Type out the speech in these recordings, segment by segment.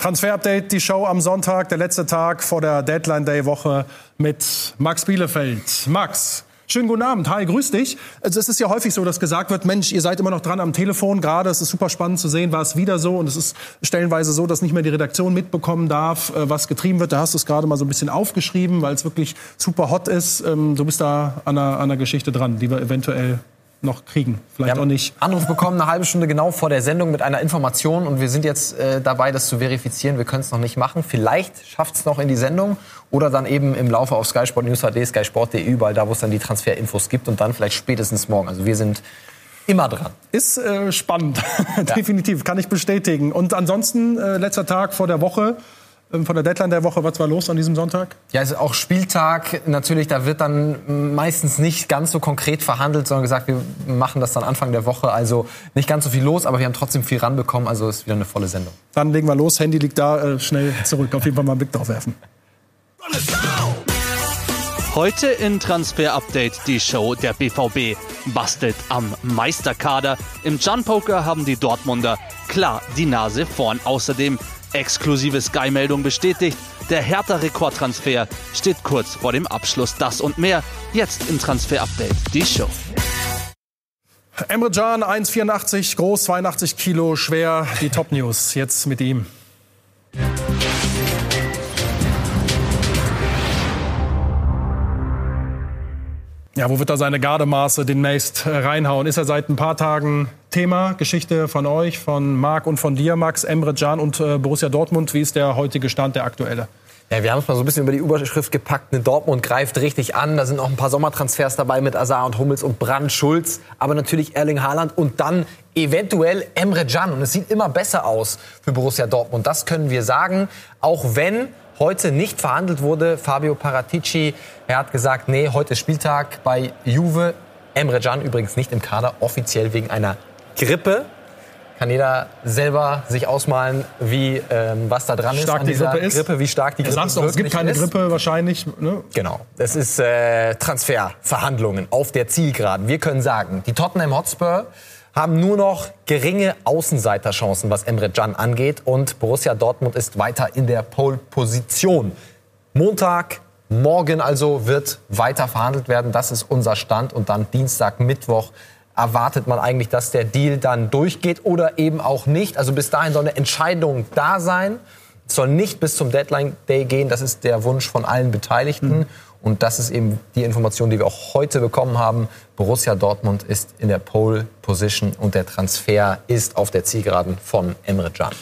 Transfer-Update, die Show am Sonntag, der letzte Tag vor der Deadline-Day-Woche mit Max Bielefeld. Max, Schönen guten Abend. Hi, grüß dich. Also es ist ja häufig so, dass gesagt wird, Mensch, ihr seid immer noch dran am Telefon. Gerade es ist super spannend zu sehen, war es wieder so. Und es ist stellenweise so, dass nicht mehr die Redaktion mitbekommen darf, äh, was getrieben wird. Da hast du es gerade mal so ein bisschen aufgeschrieben, weil es wirklich super hot ist. Ähm, du bist da an einer, an einer Geschichte dran, die wir eventuell noch kriegen. Vielleicht auch nicht. Anruf bekommen, eine halbe Stunde genau vor der Sendung mit einer Information. Und wir sind jetzt äh, dabei, das zu verifizieren. Wir können es noch nicht machen. Vielleicht schafft es noch in die Sendung. Oder dann eben im Laufe auf Sky Sport News HD, Sky Sport.de, überall da, wo es dann die Transferinfos gibt. Und dann vielleicht spätestens morgen. Also wir sind immer dran. Ist äh, spannend, definitiv, kann ich bestätigen. Und ansonsten, äh, letzter Tag vor der Woche, von der Deadline der Woche. Was war los an diesem Sonntag? Ja, es ist auch Spieltag. Natürlich, da wird dann meistens nicht ganz so konkret verhandelt, sondern gesagt, wir machen das dann Anfang der Woche. Also nicht ganz so viel los, aber wir haben trotzdem viel ranbekommen. Also ist wieder eine volle Sendung. Dann legen wir los. Handy liegt da. Äh, schnell zurück. Auf jeden Fall mal einen Blick drauf werfen. Heute in Transfer Update die Show der BVB bastelt am Meisterkader. Im Jump Poker haben die Dortmunder klar die Nase vorn. Außerdem Exklusive Sky-Meldung bestätigt, der Hertha-Rekordtransfer steht kurz vor dem Abschluss. Das und mehr jetzt im Transfer-Update, die Show. Emre Can, 1,84 groß, 82 Kilo schwer. Die Top-News jetzt mit ihm. Ja, wo wird er seine Gardemaße demnächst äh, reinhauen? Ist er seit ein paar Tagen Thema? Geschichte von euch, von Marc und von dir, Max, Emre Can und äh, Borussia Dortmund. Wie ist der heutige Stand, der aktuelle? Ja, wir haben es mal so ein bisschen über die Überschrift gepackt. Ne, Dortmund greift richtig an. Da sind auch ein paar Sommertransfers dabei mit Azar und Hummels und Brand Schulz. Aber natürlich Erling Haaland und dann eventuell Emre Can. Und es sieht immer besser aus für Borussia Dortmund. Das können wir sagen. Auch wenn heute nicht verhandelt wurde. Fabio Paratici, er hat gesagt, nee, heute ist Spieltag bei Juve. Emre Can übrigens nicht im Kader, offiziell wegen einer Grippe. Kann jeder selber sich ausmalen, wie ähm, was da dran stark ist an dieser die Grippe, Grippe, wie stark die Grippe sagst auch, es gibt keine ist. Grippe wahrscheinlich. Ne? Genau, es ist äh, Transferverhandlungen auf der Zielgeraden. Wir können sagen, die Tottenham Hotspur haben nur noch geringe Außenseiterchancen, was Emre Can angeht. Und Borussia Dortmund ist weiter in der Pole-Position. Montag, morgen also wird weiter verhandelt werden. Das ist unser Stand. Und dann Dienstag, Mittwoch erwartet man eigentlich, dass der Deal dann durchgeht oder eben auch nicht. Also bis dahin soll eine Entscheidung da sein. Es soll nicht bis zum Deadline Day gehen. Das ist der Wunsch von allen Beteiligten. Mhm. Und das ist eben die Information, die wir auch heute bekommen haben. Borussia Dortmund ist in der Pole Position und der Transfer ist auf der Zielgeraden von Emre Can.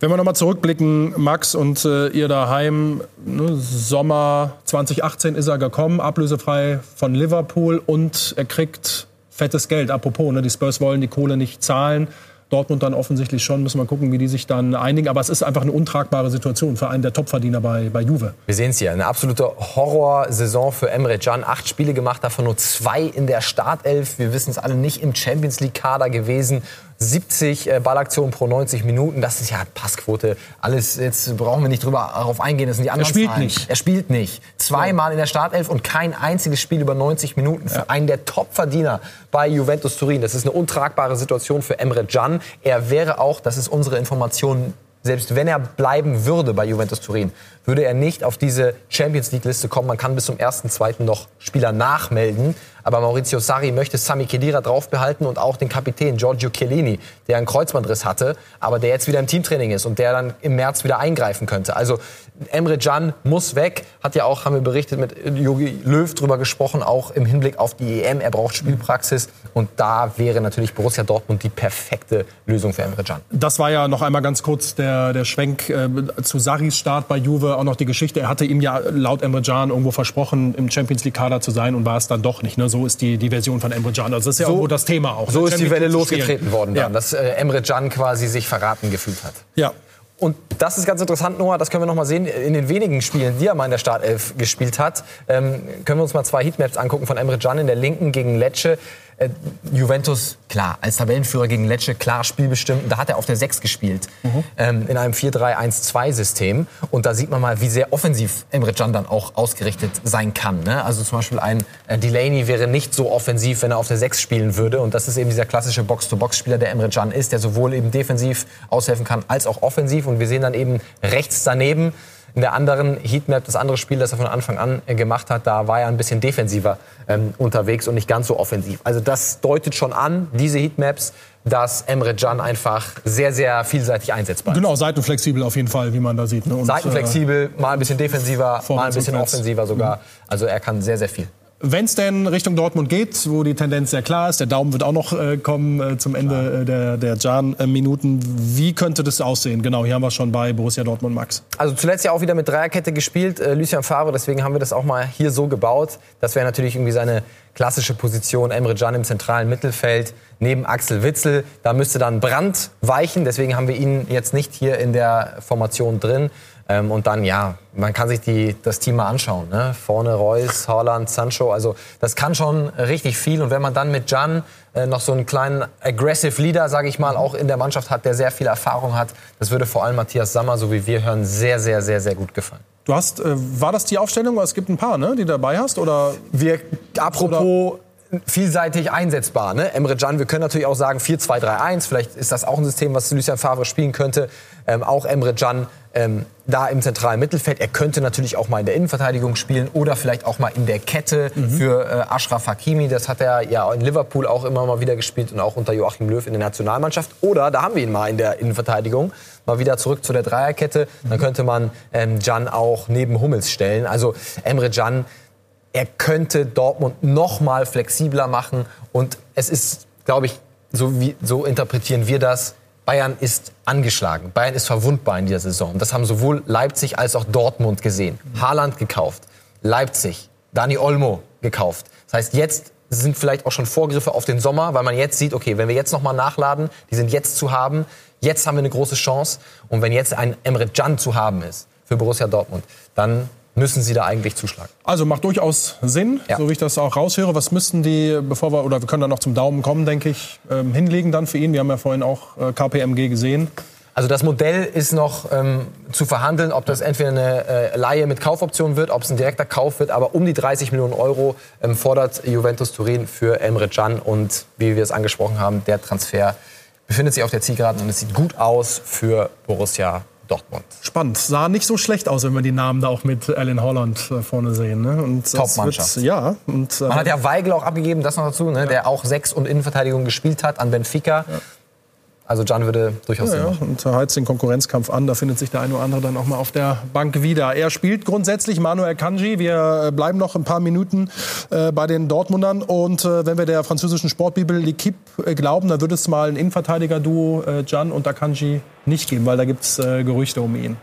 Wenn wir nochmal zurückblicken, Max und äh, ihr daheim, ne, Sommer 2018 ist er gekommen, ablösefrei von Liverpool und er kriegt fettes Geld. Apropos, ne, die Spurs wollen die Kohle nicht zahlen. Dortmund dann offensichtlich schon. Müssen wir gucken, wie die sich dann einigen. Aber es ist einfach eine untragbare Situation für einen der Topverdiener bei, bei Juve. Wir sehen es hier. Eine absolute Horrorsaison für Emre Can. Acht Spiele gemacht, davon nur zwei in der Startelf. Wir wissen es alle nicht im Champions League-Kader gewesen. 70 äh, Ballaktionen pro 90 Minuten, das ist ja Passquote. Alles, jetzt brauchen wir nicht drüber darauf eingehen, das sind die anderen Er spielt Zahlen. nicht. Er spielt nicht. Zweimal in der Startelf und kein einziges Spiel über 90 Minuten für einen der Top-Verdiener bei Juventus Turin. Das ist eine untragbare Situation für Emre Can. Er wäre auch, das ist unsere Information, selbst wenn er bleiben würde bei Juventus Turin, würde er nicht auf diese Champions League Liste kommen. Man kann bis zum 1.2. noch Spieler nachmelden. Aber Maurizio Sarri möchte Sami Khedira draufbehalten und auch den Kapitän Giorgio Chiellini, der einen Kreuzbandriss hatte, aber der jetzt wieder im Teamtraining ist und der dann im März wieder eingreifen könnte. Also Emre Can muss weg. Hat ja auch, haben wir berichtet, mit Jogi Löw drüber gesprochen, auch im Hinblick auf die EM. Er braucht Spielpraxis und da wäre natürlich Borussia Dortmund die perfekte Lösung für Emre Can. Das war ja noch einmal ganz kurz der, der Schwenk äh, zu Sarris Start bei Juve. Auch noch die Geschichte. Er hatte ihm ja laut Emre Can irgendwo versprochen, im Champions League Kader zu sein und war es dann doch nicht. Ne? So ist die, die Version von Emre Can. Also das ist ja So- irgendwo das Thema auch. So ne? ist die Welle losgetreten worden, dann, Ja. dass äh, Emre Can quasi sich verraten gefühlt hat. ja. Und das ist ganz interessant, Noah, das können wir noch mal sehen. In den wenigen Spielen, die er mal in der Startelf gespielt hat, ähm, können wir uns mal zwei Heatmaps angucken von Emre Can in der linken gegen Lecce. Äh, Juventus, klar, als Tabellenführer gegen Lecce, klar spielbestimmt. Da hat er auf der 6 gespielt, mhm. ähm, in einem 4-3-1-2-System. Und da sieht man mal, wie sehr offensiv Emre Can dann auch ausgerichtet sein kann. Ne? Also zum Beispiel ein äh, Delaney wäre nicht so offensiv, wenn er auf der 6 spielen würde. Und das ist eben dieser klassische Box-to-Box-Spieler, der Emre Can ist, der sowohl eben defensiv aushelfen kann, als auch offensiv. Und wir sehen dann eben rechts daneben in der anderen Heatmap, das andere Spiel, das er von Anfang an äh, gemacht hat, da war er ein bisschen defensiver ähm, unterwegs und nicht ganz so offensiv. Also das deutet schon an, diese Heatmaps, dass Emre Can einfach sehr, sehr vielseitig einsetzbar ist. Genau, seitenflexibel auf jeden Fall, wie man da sieht. Ne? Und, seitenflexibel, mal ein bisschen defensiver, mal ein bisschen offensiver sogar. Mhm. Also er kann sehr, sehr viel. Wenn es denn Richtung Dortmund geht, wo die Tendenz sehr klar ist, der Daumen wird auch noch äh, kommen äh, zum Ende äh, der, der Jan-Minuten. Wie könnte das aussehen? Genau, hier haben wir schon bei Borussia Dortmund Max. Also zuletzt ja auch wieder mit Dreierkette gespielt, äh, Lucien Favre, deswegen haben wir das auch mal hier so gebaut. Das wäre natürlich irgendwie seine klassische Position, Emre Can im zentralen Mittelfeld, neben Axel Witzel. Da müsste dann Brand weichen, deswegen haben wir ihn jetzt nicht hier in der Formation drin. Ähm, und dann, ja, man kann sich die, das Team mal anschauen. Ne? Vorne Reus, Haaland, Sancho. Also das kann schon richtig viel. Und wenn man dann mit Jan äh, noch so einen kleinen aggressive Leader, sage ich mal, auch in der Mannschaft hat, der sehr viel Erfahrung hat, das würde vor allem Matthias Sammer, so wie wir hören, sehr, sehr, sehr, sehr gut gefallen. Du hast, äh, war das die Aufstellung? Es gibt ein paar, ne, die du dabei hast? Oder? Wir, apropos... Oder? Vielseitig einsetzbar. Ne? Emre Can, wir können natürlich auch sagen 4-2-3-1, vielleicht ist das auch ein System, was Lucien Favre spielen könnte. Ähm, auch Emre Can ähm, da im zentralen Mittelfeld. Er könnte natürlich auch mal in der Innenverteidigung spielen oder vielleicht auch mal in der Kette mhm. für äh, Ashraf Hakimi. Das hat er ja in Liverpool auch immer mal wieder gespielt und auch unter Joachim Löw in der Nationalmannschaft. Oder da haben wir ihn mal in der Innenverteidigung. Mal wieder zurück zu der Dreierkette. Mhm. Dann könnte man ähm, Can auch neben Hummels stellen. Also Emre Can, er könnte Dortmund noch mal flexibler machen. Und es ist, glaube ich, so, wie, so interpretieren wir das, Bayern ist angeschlagen. Bayern ist verwundbar in dieser Saison. Das haben sowohl Leipzig als auch Dortmund gesehen. Haaland gekauft, Leipzig, Dani Olmo gekauft. Das heißt, jetzt sind vielleicht auch schon Vorgriffe auf den Sommer, weil man jetzt sieht, okay, wenn wir jetzt nochmal nachladen, die sind jetzt zu haben, jetzt haben wir eine große Chance. Und wenn jetzt ein Emre Can zu haben ist für Borussia Dortmund, dann müssen sie da eigentlich zuschlagen. Also macht durchaus Sinn, ja. so wie ich das auch raushöre. Was müssten die, bevor wir, oder wir können dann noch zum Daumen kommen, denke ich, ähm, hinlegen dann für ihn? Wir haben ja vorhin auch äh, KPMG gesehen. Also das Modell ist noch ähm, zu verhandeln, ob das entweder eine äh, Laie mit Kaufoption wird, ob es ein direkter Kauf wird. Aber um die 30 Millionen Euro ähm, fordert Juventus Turin für Emre Can. Und wie wir es angesprochen haben, der Transfer befindet sich auf der Zielgeraden und es sieht gut aus für Borussia Dortmund. Spannend. Sah nicht so schlecht aus, wenn wir die Namen da auch mit Alan Holland äh, vorne sehen. Ne? Top-Mannschaft. Ja. Und, äh, Man hat ja Weigel auch abgegeben, das noch dazu, ne? ja. der auch Sechs- und Innenverteidigung gespielt hat an Benfica. Ja. Also Can würde durchaus ja, ja. Und heizt den Konkurrenzkampf an. Da findet sich der eine oder andere dann auch mal auf der Bank wieder. Er spielt grundsätzlich Manuel Kanji. Wir äh, bleiben noch ein paar Minuten äh, bei den Dortmundern. Und äh, wenn wir der französischen Sportbibel L'Equipe äh, glauben, dann würde es mal ein Innenverteidiger-Duo äh, Can und Akanji nicht geben, weil da gibt es äh, Gerüchte um ihn.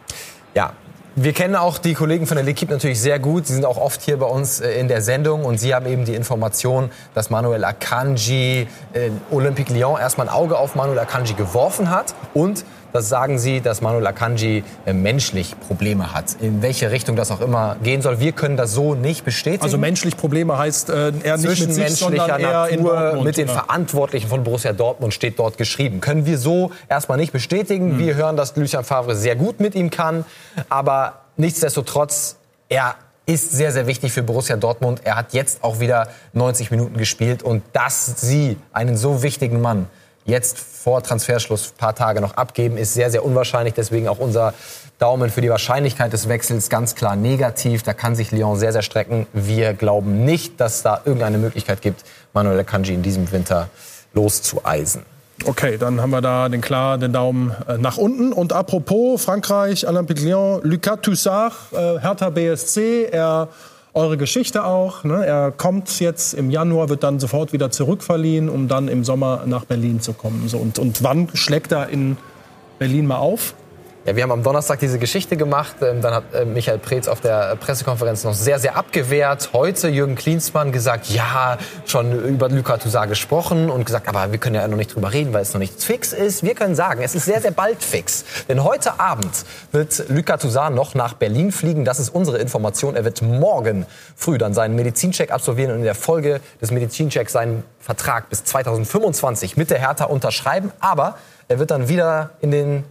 Ja, wir kennen auch die Kollegen von der L'Equipe natürlich sehr gut. Sie sind auch oft hier bei uns äh, in der Sendung und sie haben eben die Information, dass Manuel Akanji, äh, Olympique Lyon erstmal ein Auge auf Manuel Akanji geworfen hat und das sagen sie, dass Manuel Akanji äh, menschlich Probleme hat. In welche Richtung das auch immer gehen soll. Wir können das so nicht bestätigen. Also menschlich Probleme heißt äh, eher nicht mit sich, sondern eher in Dortmund, mit den oder? Verantwortlichen von Borussia Dortmund steht dort geschrieben. Können wir so erstmal nicht bestätigen. Mhm. Wir hören, dass Lucien Favre sehr gut mit ihm kann. Aber nichtsdestotrotz, er ist sehr, sehr wichtig für Borussia Dortmund. Er hat jetzt auch wieder 90 Minuten gespielt. Und dass sie einen so wichtigen Mann jetzt vor Transferschluss ein paar Tage noch abgeben, ist sehr, sehr unwahrscheinlich. Deswegen auch unser Daumen für die Wahrscheinlichkeit des Wechsels ganz klar negativ. Da kann sich Lyon sehr, sehr strecken. Wir glauben nicht, dass da irgendeine Möglichkeit gibt, Manuel Kanji in diesem Winter loszueisen. Okay, dann haben wir da den klar den Daumen äh, nach unten. Und apropos Frankreich, Olympique Lyon, Lucas Toussaint, äh, Hertha BSC, er eure Geschichte auch. Ne? Er kommt jetzt im Januar, wird dann sofort wieder zurückverliehen, um dann im Sommer nach Berlin zu kommen. So, und, und wann schlägt er in Berlin mal auf? Ja, wir haben am Donnerstag diese Geschichte gemacht. Ähm, dann hat äh, Michael Preetz auf der Pressekonferenz noch sehr, sehr abgewehrt. Heute Jürgen Klinsmann gesagt, ja, schon über Luka Toussaint gesprochen und gesagt, aber wir können ja noch nicht drüber reden, weil es noch nicht fix ist. Wir können sagen, es ist sehr, sehr bald fix. Denn heute Abend wird Luka Toussaint noch nach Berlin fliegen. Das ist unsere Information. Er wird morgen früh dann seinen Medizincheck absolvieren und in der Folge des Medizinchecks seinen Vertrag bis 2025 mit der Hertha unterschreiben. Aber er wird dann wieder in den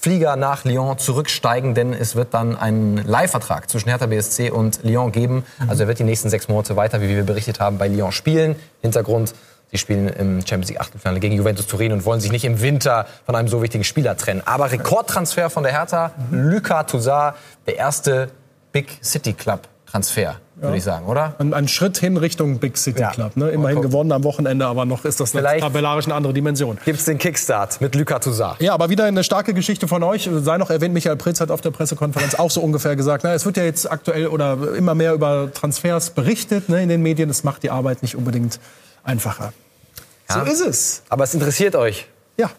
Flieger nach Lyon zurücksteigen, denn es wird dann einen Leihvertrag zwischen Hertha BSC und Lyon geben. Also er wird die nächsten sechs Monate weiter, wie wir berichtet haben, bei Lyon spielen. Hintergrund, sie spielen im Champions League Achtelfinale gegen Juventus Turin und wollen sich nicht im Winter von einem so wichtigen Spieler trennen. Aber Rekordtransfer von der Hertha, Luka Toussaint, der erste Big City Club Transfer würde ich sagen, oder? Ein, ein, Schritt hin Richtung Big City ja. Club. Ne? Immerhin gewonnen am Wochenende, aber noch ist das Vielleicht tabellarisch eine andere Dimension. Gibt es den Kickstart mit Luka Toussaint. Ja, aber wieder eine starke Geschichte von euch. Sei noch erwähnt, Michael Pritz hat auf der Pressekonferenz auch so ungefähr gesagt, na, es wird ja jetzt aktuell oder immer mehr über Transfers berichtet ne, in den Medien. Das macht die Arbeit nicht unbedingt einfacher. Ja. So ist es. Aber es interessiert euch. Ja.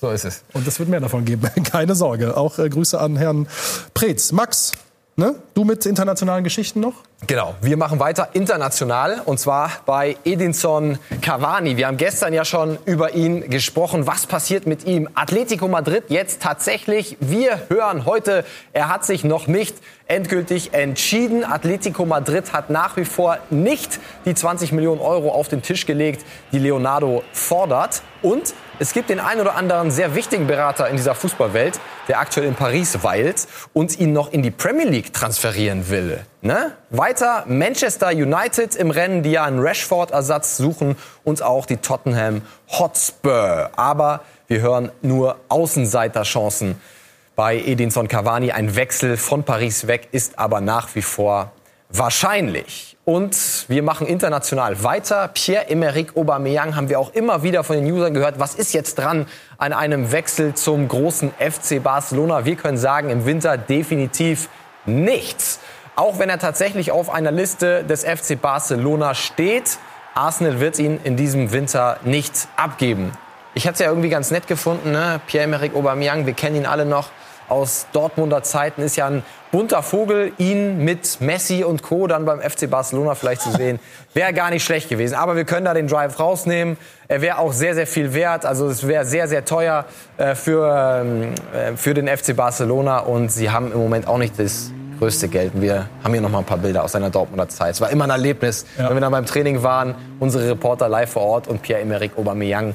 So ist es. Und es wird mehr davon geben. Keine Sorge. Auch äh, Grüße an Herrn Preetz. Max, Ne? Du mit internationalen Geschichten noch? Genau, wir machen weiter international und zwar bei Edinson Cavani. Wir haben gestern ja schon über ihn gesprochen. Was passiert mit ihm? Atletico Madrid jetzt tatsächlich. Wir hören heute, er hat sich noch nicht endgültig entschieden. Atletico Madrid hat nach wie vor nicht die 20 Millionen Euro auf den Tisch gelegt, die Leonardo fordert. Und es gibt den einen oder anderen sehr wichtigen Berater in dieser Fußballwelt, der aktuell in Paris weilt und ihn noch in die Premier League transferieren will. Ne? Weiter Manchester United im Rennen, die ja einen Rashford-Ersatz suchen und auch die Tottenham Hotspur. Aber wir hören nur Außenseiterchancen bei Edinson Cavani. Ein Wechsel von Paris weg ist aber nach wie vor wahrscheinlich. Und wir machen international weiter. Pierre-Emerick Aubameyang haben wir auch immer wieder von den Usern gehört. Was ist jetzt dran an einem Wechsel zum großen FC Barcelona? Wir können sagen, im Winter definitiv nichts. Auch wenn er tatsächlich auf einer Liste des FC Barcelona steht, Arsenal wird ihn in diesem Winter nicht abgeben. Ich hatte es ja irgendwie ganz nett gefunden, ne? Pierre-Emerick Aubameyang, wir kennen ihn alle noch aus Dortmunder Zeiten, ist ja ein bunter Vogel, ihn mit Messi und Co. dann beim FC Barcelona vielleicht zu sehen, wäre gar nicht schlecht gewesen. Aber wir können da den Drive rausnehmen. Er wäre auch sehr, sehr viel wert. Also es wäre sehr, sehr teuer äh, für, ähm, äh, für den FC Barcelona. Und sie haben im Moment auch nicht das größte Geld. Wir haben hier noch mal ein paar Bilder aus seiner Dortmunder Zeit. Es war immer ein Erlebnis, ja. wenn wir dann beim Training waren, unsere Reporter live vor Ort und Pierre-Emerick Aubameyang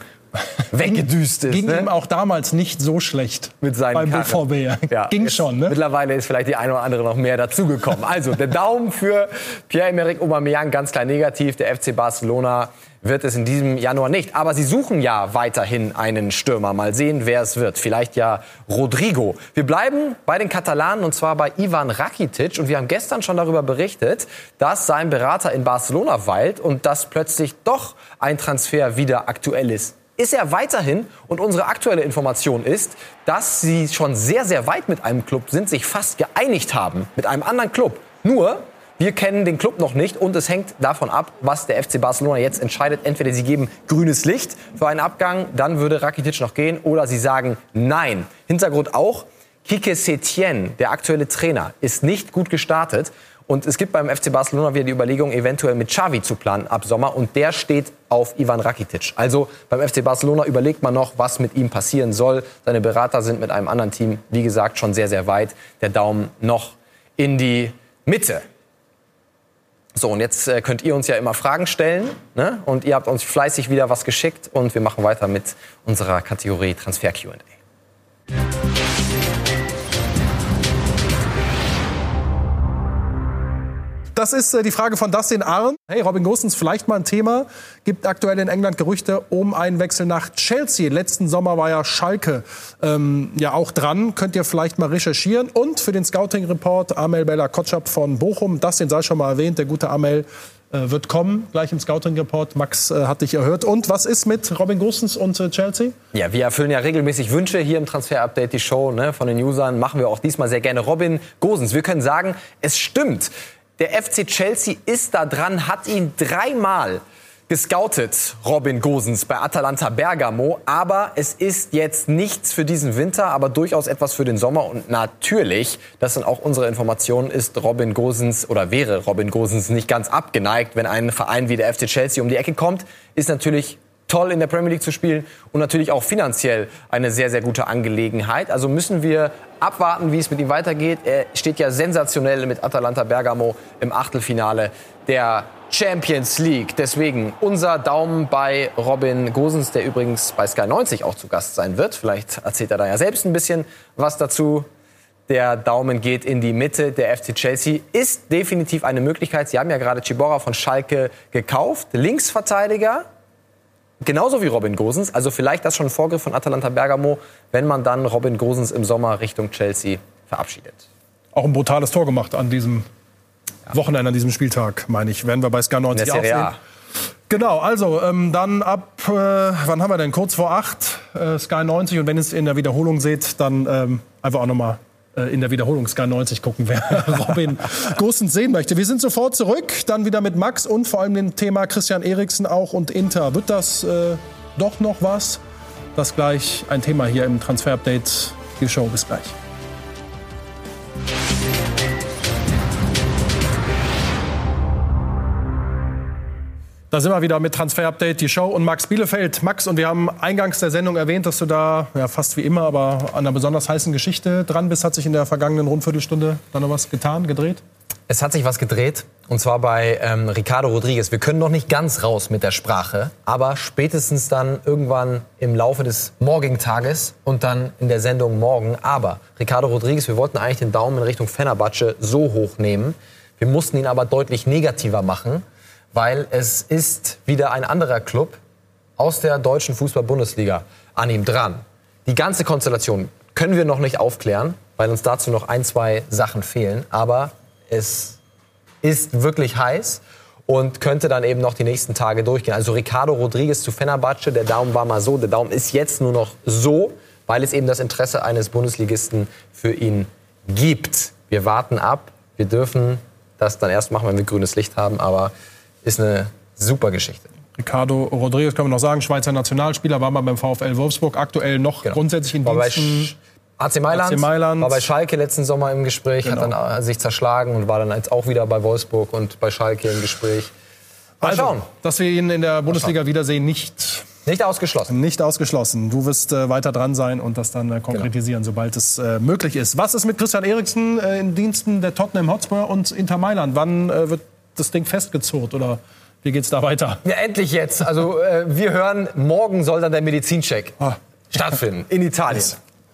weggedüst ist. Ging ne? ihm auch damals nicht so schlecht mit seinen beim Karren. BVB. Ja, Ging schon, ne? Mittlerweile ist vielleicht die eine oder andere noch mehr dazugekommen. Also der Daumen für Pierre-Emerick Aubameyang ganz klar negativ. Der FC Barcelona wird es in diesem Januar nicht. Aber sie suchen ja weiterhin einen Stürmer. Mal sehen, wer es wird. Vielleicht ja Rodrigo. Wir bleiben bei den Katalanen und zwar bei Ivan Rakitic. Und wir haben gestern schon darüber berichtet, dass sein Berater in Barcelona weilt und dass plötzlich doch ein Transfer wieder aktuell ist ist er weiterhin. Und unsere aktuelle Information ist, dass sie schon sehr, sehr weit mit einem Club sind, sich fast geeinigt haben mit einem anderen Club. Nur, wir kennen den Club noch nicht und es hängt davon ab, was der FC Barcelona jetzt entscheidet. Entweder sie geben grünes Licht für einen Abgang, dann würde Rakitic noch gehen, oder sie sagen nein. Hintergrund auch, Kike Setien, der aktuelle Trainer, ist nicht gut gestartet und es gibt beim FC Barcelona wieder die Überlegung, eventuell mit Xavi zu planen ab Sommer. Und der steht auf Ivan Rakitic. Also beim FC Barcelona überlegt man noch, was mit ihm passieren soll. Seine Berater sind mit einem anderen Team, wie gesagt, schon sehr, sehr weit. Der Daumen noch in die Mitte. So, und jetzt äh, könnt ihr uns ja immer Fragen stellen. Ne? Und ihr habt uns fleißig wieder was geschickt. Und wir machen weiter mit unserer Kategorie Transfer QA. Das ist äh, die Frage von Dustin Arn. Hey, Robin Gosens, vielleicht mal ein Thema. Gibt aktuell in England Gerüchte um einen Wechsel nach Chelsea. Letzten Sommer war ja Schalke ähm, ja auch dran. Könnt ihr vielleicht mal recherchieren. Und für den Scouting-Report Amel Bella Kotschap von Bochum. Dustin sei schon mal erwähnt. Der gute Amel äh, wird kommen, gleich im Scouting-Report. Max äh, hat dich erhört. Und was ist mit Robin Gosens und äh, Chelsea? Ja, wir erfüllen ja regelmäßig Wünsche hier im Transfer-Update, die Show ne, von den Usern. Machen wir auch diesmal sehr gerne. Robin Gosens, wir können sagen, es stimmt. Der FC Chelsea ist da dran, hat ihn dreimal gescoutet, Robin Gosens bei Atalanta Bergamo. Aber es ist jetzt nichts für diesen Winter, aber durchaus etwas für den Sommer. Und natürlich, das sind auch unsere Informationen, ist Robin Gosens oder wäre Robin Gosens nicht ganz abgeneigt, wenn ein Verein wie der FC Chelsea um die Ecke kommt. Ist natürlich toll in der Premier League zu spielen und natürlich auch finanziell eine sehr, sehr gute Angelegenheit. Also müssen wir abwarten, wie es mit ihm weitergeht. Er steht ja sensationell mit Atalanta Bergamo im Achtelfinale der Champions League. Deswegen unser Daumen bei Robin Gosens, der übrigens bei Sky 90 auch zu Gast sein wird. Vielleicht erzählt er da ja selbst ein bisschen was dazu. Der Daumen geht in die Mitte. Der FC Chelsea ist definitiv eine Möglichkeit. Sie haben ja gerade Chibora von Schalke gekauft. Linksverteidiger, genauso wie Robin Gosens. Also vielleicht das schon ein Vorgriff von Atalanta Bergamo, wenn man dann Robin Gosens im Sommer Richtung Chelsea verabschiedet. Auch ein brutales Tor gemacht an diesem Wochenende an diesem Spieltag, meine ich. Werden wir bei Sky 90 auch sehen. Genau, also ähm, dann ab, äh, wann haben wir denn? Kurz vor acht, äh, Sky 90. Und wenn ihr es in der Wiederholung seht, dann ähm, einfach auch nochmal in der Wiederholung Sky 90 gucken, wer Robin Gosens sehen möchte. Wir sind sofort zurück, dann wieder mit Max und vor allem dem Thema Christian Eriksen auch und Inter. Wird das äh, doch noch was? Das gleich ein Thema hier im Transfer-Update. Die Show bis gleich. Da sind wir wieder mit Transfer Update, die Show und Max Bielefeld. Max, und wir haben eingangs der Sendung erwähnt, dass du da ja, fast wie immer, aber an einer besonders heißen Geschichte dran bist. Hat sich in der vergangenen Rundviertelstunde da noch was getan, gedreht? Es hat sich was gedreht, und zwar bei ähm, Ricardo Rodriguez. Wir können noch nicht ganz raus mit der Sprache, aber spätestens dann irgendwann im Laufe des morgigen Tages und dann in der Sendung morgen. Aber Ricardo Rodriguez, wir wollten eigentlich den Daumen in Richtung Fenerbahce so hoch nehmen. Wir mussten ihn aber deutlich negativer machen weil es ist wieder ein anderer Club aus der deutschen Fußball-Bundesliga an ihm dran. Die ganze Konstellation können wir noch nicht aufklären, weil uns dazu noch ein, zwei Sachen fehlen. Aber es ist wirklich heiß und könnte dann eben noch die nächsten Tage durchgehen. Also Ricardo Rodriguez zu Fenerbahce, der Daumen war mal so, der Daumen ist jetzt nur noch so, weil es eben das Interesse eines Bundesligisten für ihn gibt. Wir warten ab, wir dürfen das dann erst machen, wenn wir grünes Licht haben, aber ist eine super Geschichte. Ricardo Rodriguez kann man noch sagen, Schweizer Nationalspieler, war mal beim VfL Wolfsburg, aktuell noch genau. grundsätzlich in Diensten. AC Mailand, AC Mailand, war bei Schalke letzten Sommer im Gespräch, genau. hat dann äh, sich zerschlagen und war dann jetzt auch wieder bei Wolfsburg und bei Schalke im Gespräch. Mal also, schauen. Dass wir ihn in der Bundesliga wiedersehen, nicht nicht ausgeschlossen. Nicht ausgeschlossen. Du wirst äh, weiter dran sein und das dann äh, konkretisieren, genau. sobald es äh, möglich ist. Was ist mit Christian Eriksen äh, in Diensten der Tottenham Hotspur und Inter Mailand? Wann äh, wird das Ding festgezurrt oder wie geht's da weiter? Ja, endlich jetzt. Also äh, wir hören, morgen soll dann der Medizincheck ah. stattfinden in Italien.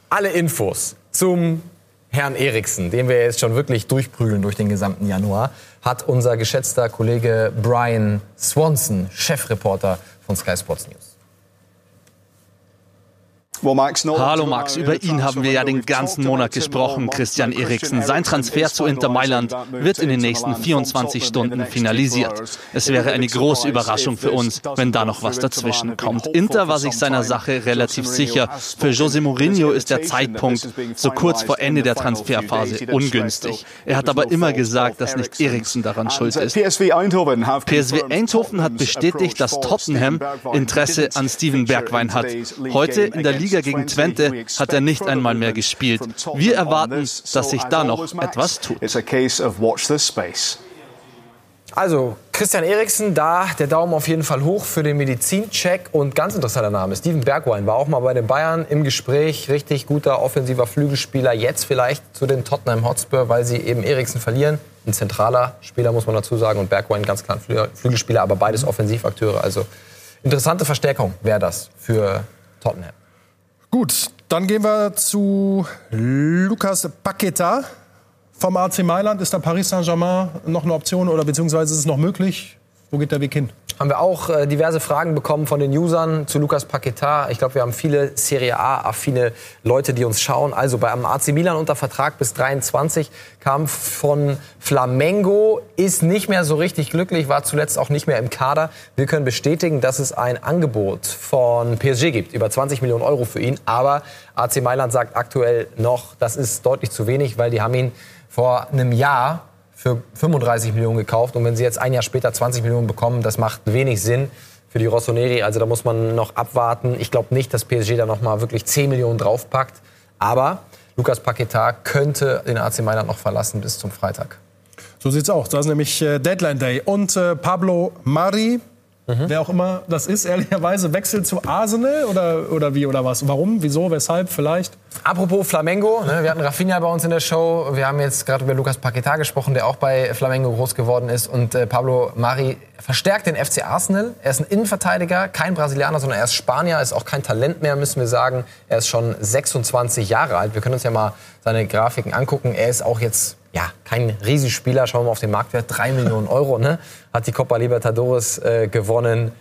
Alle Infos zum Herrn Eriksen, den wir jetzt schon wirklich durchprügeln durch den gesamten Januar, hat unser geschätzter Kollege Brian Swanson, Chefreporter von Sky Sports News. Hallo Max, über ihn haben wir ja den ganzen Monat gesprochen, Christian Eriksen. Sein Transfer zu Inter Mailand wird in den nächsten 24 Stunden finalisiert. Es wäre eine große Überraschung für uns, wenn da noch was dazwischen kommt. Inter war sich seiner Sache relativ sicher. Für Jose Mourinho ist der Zeitpunkt so kurz vor Ende der Transferphase ungünstig. Er hat aber immer gesagt, dass nicht Eriksen daran schuld ist. PSV Eindhoven hat bestätigt, dass Tottenham Interesse an Steven Bergwein hat. Heute in der Liga Liga gegen Twente hat er nicht einmal mehr gespielt. Wir erwarten, dass sich da noch etwas tut. Also, Christian Eriksen, da der Daumen auf jeden Fall hoch für den Medizincheck. Und ganz interessanter Name, Steven Bergwein war auch mal bei den Bayern im Gespräch. Richtig guter offensiver Flügelspieler. Jetzt vielleicht zu den Tottenham Hotspur, weil sie eben Eriksen verlieren. Ein zentraler Spieler, muss man dazu sagen. Und Bergwein ganz klar ein Flügelspieler, aber beides Offensivakteure. Also interessante Verstärkung wäre das für Tottenham. Gut, dann gehen wir zu Lukas Paqueta vom AC Mailand. Ist da Paris Saint-Germain noch eine Option oder beziehungsweise ist es noch möglich? Wo geht der Weg hin? Haben wir auch äh, diverse Fragen bekommen von den Usern zu Lukas Paqueta. Ich glaube, wir haben viele Serie A-affine Leute, die uns schauen. Also bei einem AC Milan unter Vertrag bis 23 kam von Flamengo, ist nicht mehr so richtig glücklich, war zuletzt auch nicht mehr im Kader. Wir können bestätigen, dass es ein Angebot von PSG gibt, über 20 Millionen Euro für ihn. Aber AC Mailand sagt aktuell noch, das ist deutlich zu wenig, weil die haben ihn vor einem Jahr für 35 Millionen gekauft. Und wenn sie jetzt ein Jahr später 20 Millionen bekommen, das macht wenig Sinn für die Rossoneri. Also da muss man noch abwarten. Ich glaube nicht, dass PSG da noch mal wirklich 10 Millionen draufpackt. Aber Lukas Paquetá könnte den AC Mailand noch verlassen bis zum Freitag. So sieht's aus. Das ist nämlich äh, Deadline Day. Und äh, Pablo Mari, mhm. wer auch immer das ist, ehrlicherweise, wechselt zu Arsenal oder, oder wie oder was? Warum? Wieso? Weshalb? Vielleicht? Apropos Flamengo, ne, wir hatten Rafinha bei uns in der Show. Wir haben jetzt gerade über Lukas Paquetá gesprochen, der auch bei Flamengo groß geworden ist. Und äh, Pablo Mari verstärkt den FC Arsenal. Er ist ein Innenverteidiger, kein Brasilianer, sondern er ist Spanier, ist auch kein Talent mehr, müssen wir sagen. Er ist schon 26 Jahre alt. Wir können uns ja mal seine Grafiken angucken. Er ist auch jetzt ja, kein Riesenspieler. Schauen wir mal auf den Marktwert. 3 Millionen Euro. Ne? Hat die Copa Libertadores äh, gewonnen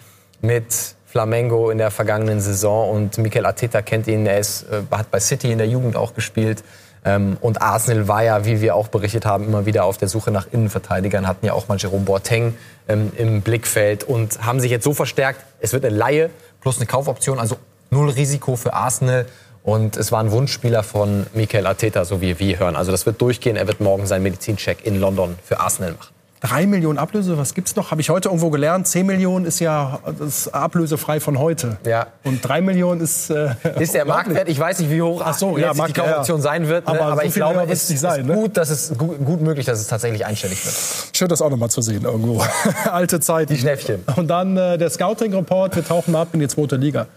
mit Flamengo in der vergangenen Saison. Und Mikel Arteta kennt ihn. Er ist, äh, hat bei City in der Jugend auch gespielt. Ähm, und Arsenal war ja, wie wir auch berichtet haben, immer wieder auf der Suche nach Innenverteidigern. Hatten ja auch mal Jerome Boateng ähm, im Blickfeld und haben sich jetzt so verstärkt. Es wird eine Laie plus eine Kaufoption. Also null Risiko für Arsenal. Und es war ein Wunschspieler von Mikel Arteta, so wie wir hören. Also das wird durchgehen. Er wird morgen seinen Medizincheck in London für Arsenal machen. Drei Millionen Ablöse, was gibt's noch? Habe ich heute irgendwo gelernt. Zehn Millionen ist ja das ablösefrei von heute. Ja. Und drei Millionen ist. Äh, ist der Marktwert? Ich weiß nicht, wie hoch Ach so, ja, die Kaufoption ja. sein wird. Ne? Aber, aber so ich glaube, es ist sein, ne? gut, dass es gut, gut, möglich, dass es tatsächlich einstellig wird. Schön, das auch noch mal zu sehen irgendwo. Alte Zeit. Die Schnäppchen. Und dann äh, der Scouting-Report. Wir tauchen ab in die zweite Liga.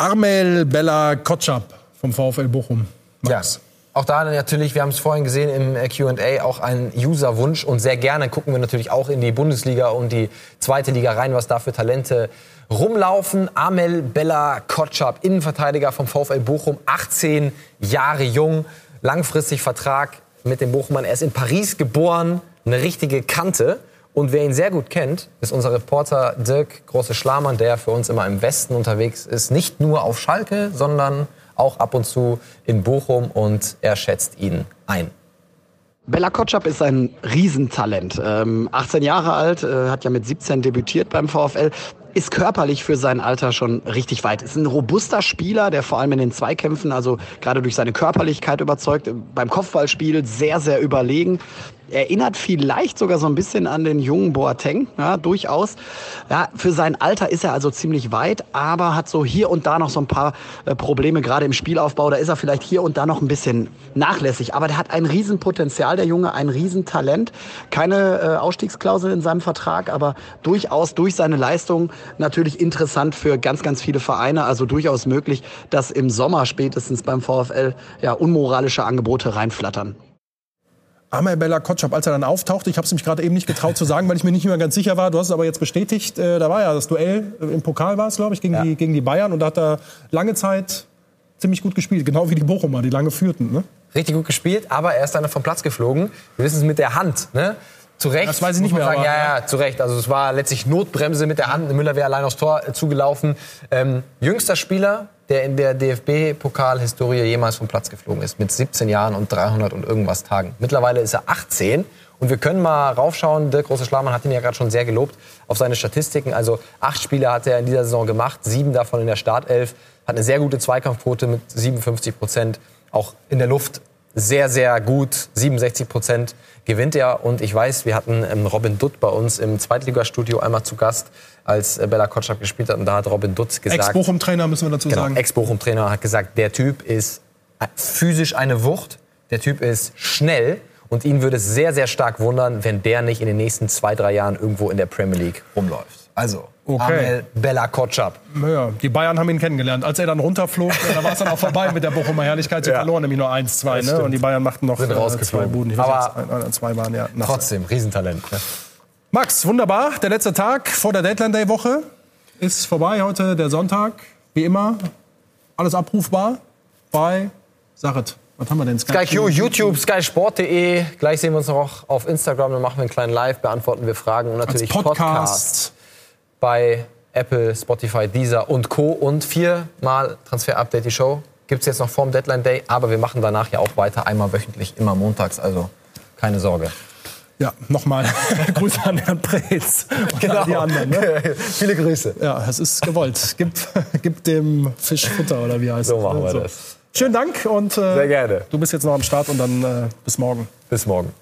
Armel Bella Kotschap vom VfL Bochum. Max. Ja. Auch da natürlich, wir haben es vorhin gesehen im äh, QA, auch ein Userwunsch. Und sehr gerne gucken wir natürlich auch in die Bundesliga und die zweite Liga rein, was da für Talente rumlaufen. Amel Bella Kotschap, Innenverteidiger vom VfL Bochum, 18 Jahre jung, langfristig Vertrag mit dem Bochumern. Er ist in Paris geboren, eine richtige Kante. Und wer ihn sehr gut kennt, ist unser Reporter Dirk Große Schlamann, der für uns immer im Westen unterwegs ist. Nicht nur auf Schalke, sondern auch ab und zu in Bochum und er schätzt ihn ein. Bella Kotschap ist ein Riesentalent. Ähm, 18 Jahre alt, äh, hat ja mit 17 debütiert beim VfL, ist körperlich für sein Alter schon richtig weit. Ist ein robuster Spieler, der vor allem in den Zweikämpfen, also gerade durch seine Körperlichkeit überzeugt, beim Kopfballspiel sehr, sehr überlegen erinnert vielleicht sogar so ein bisschen an den jungen Boateng, ja, durchaus. Ja, für sein Alter ist er also ziemlich weit, aber hat so hier und da noch so ein paar äh, Probleme, gerade im Spielaufbau. Da ist er vielleicht hier und da noch ein bisschen nachlässig. Aber der hat ein Riesenpotenzial, der Junge, ein Riesentalent. Keine äh, Ausstiegsklausel in seinem Vertrag, aber durchaus durch seine Leistung natürlich interessant für ganz, ganz viele Vereine. Also durchaus möglich, dass im Sommer spätestens beim VfL ja unmoralische Angebote reinflattern. Amel Bella Kotschap, als er dann auftaucht, ich habe es mich gerade eben nicht getraut zu sagen, weil ich mir nicht mehr ganz sicher war. Du hast es aber jetzt bestätigt. Äh, da war ja das Duell im Pokal war es, glaube ich, gegen, ja. die, gegen die Bayern und da hat er lange Zeit ziemlich gut gespielt, genau wie die Bochumer, die lange führten. Ne? Richtig gut gespielt, aber er ist dann vom Platz geflogen. Wir wissen es mit der Hand. Ne? Zu Recht. Das weiß ich nicht mehr. Sagen, aber, ja, ja, zu Recht. Also es war letztlich Notbremse mit der Hand. Müller wäre allein aufs Tor äh, zugelaufen. Ähm, jüngster Spieler, der in der DFB-Pokalhistorie jemals vom Platz geflogen ist. Mit 17 Jahren und 300 und irgendwas Tagen. Mittlerweile ist er 18. Und wir können mal raufschauen. Der große Schlamann hat ihn ja gerade schon sehr gelobt auf seine Statistiken. Also acht Spiele hat er in dieser Saison gemacht, sieben davon in der Startelf. Hat eine sehr gute Zweikampfquote mit 57 Prozent. Auch in der Luft sehr, sehr gut. 67 Prozent gewinnt er. Und ich weiß, wir hatten ähm, Robin Dutt bei uns im Zweitligastudio einmal zu Gast, als äh, Bella Kotschap gespielt hat. Und da hat Robin Dutt gesagt... Ex-Bochum-Trainer müssen wir dazu genau, sagen. Ex-Bochum-Trainer hat gesagt, der Typ ist physisch eine Wucht. Der Typ ist schnell. Und ihn würde es sehr, sehr stark wundern, wenn der nicht in den nächsten zwei, drei Jahren irgendwo in der Premier League rumläuft. Also, Okay. Amel Bella Kotschap. Ja, die Bayern haben ihn kennengelernt. Als er dann runterflog, da war es dann auch vorbei mit der Bochumer Herrlichkeit. Sie ja. verloren nämlich nur 1-2. Ne? Und die Bayern machten noch Sind äh, zwei Buden. Aber ein, zwei waren, ja. Trotzdem, Riesentalent. Ne? Max, wunderbar. Der letzte Tag vor der Deadline-Day-Woche ist vorbei. Heute der Sonntag. Wie immer, alles abrufbar bei Sachet. Was haben wir denn? Sky, Q, YouTube, skysport.de. Gleich sehen wir uns noch auf Instagram. Dann machen wir einen kleinen Live, beantworten wir Fragen und natürlich Podcast. Podcast bei Apple, Spotify, Deezer und Co. Und viermal Transfer Update die Show gibt es jetzt noch vorm Deadline Day, aber wir machen danach ja auch weiter, einmal wöchentlich, immer montags, also keine Sorge. Ja, nochmal Grüße an Herrn Preetz und Genau. all die anderen. Ne? Viele Grüße. Ja, es ist gewollt. Gib, gib dem Fisch Futter oder wie heißt So es, machen ne? wir das. Schönen Dank und äh, Sehr gerne. du bist jetzt noch am Start und dann äh, bis morgen. Bis morgen.